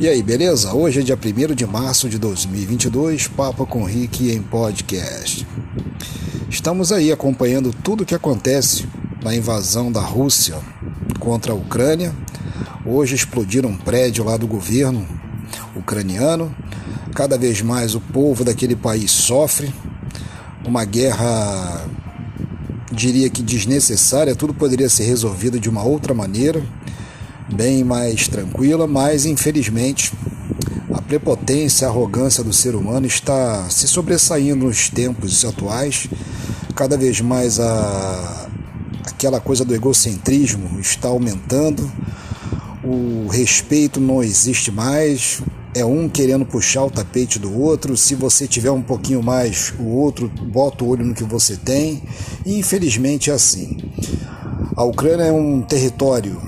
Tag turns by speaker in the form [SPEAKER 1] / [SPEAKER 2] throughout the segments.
[SPEAKER 1] E aí, beleza? Hoje é dia 1 de março de 2022, Papo com Rick em podcast. Estamos aí acompanhando tudo o que acontece na invasão da Rússia contra a Ucrânia. Hoje explodiram um prédio lá do governo ucraniano. Cada vez mais o povo daquele país sofre. Uma guerra, diria que desnecessária, tudo poderia ser resolvido de uma outra maneira bem mais tranquila, mas infelizmente a prepotência, a arrogância do ser humano está se sobressaindo nos tempos atuais. Cada vez mais a, aquela coisa do egocentrismo está aumentando, o respeito não existe mais, é um querendo puxar o tapete do outro. Se você tiver um pouquinho mais, o outro bota o olho no que você tem. E infelizmente é assim. A Ucrânia é um território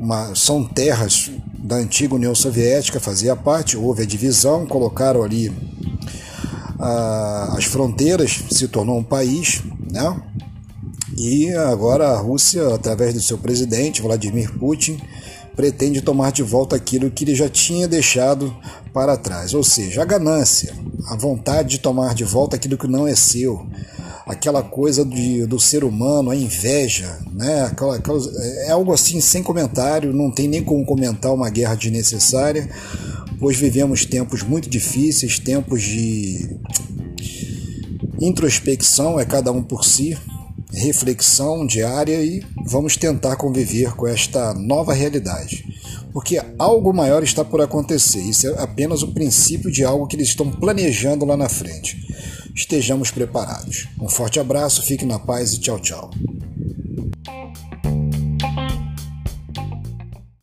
[SPEAKER 1] uma, são terras da antiga União Soviética, fazia parte, houve a divisão, colocaram ali as fronteiras, se tornou um país, né? E agora a Rússia, através do seu presidente, Vladimir Putin, pretende tomar de volta aquilo que ele já tinha deixado para trás, ou seja, a ganância, a vontade de tomar de volta aquilo que não é seu, aquela coisa de, do ser humano, a inveja, né? Aquela, aquela, é algo assim sem comentário, não tem nem como comentar uma guerra desnecessária, pois vivemos tempos muito difíceis, tempos de introspecção, é cada um por si, reflexão diária e vamos tentar conviver com esta nova realidade. Porque algo maior está por acontecer, isso é apenas o princípio de algo que eles estão planejando lá na frente estejamos preparados. Um forte abraço, fique na paz e tchau, tchau.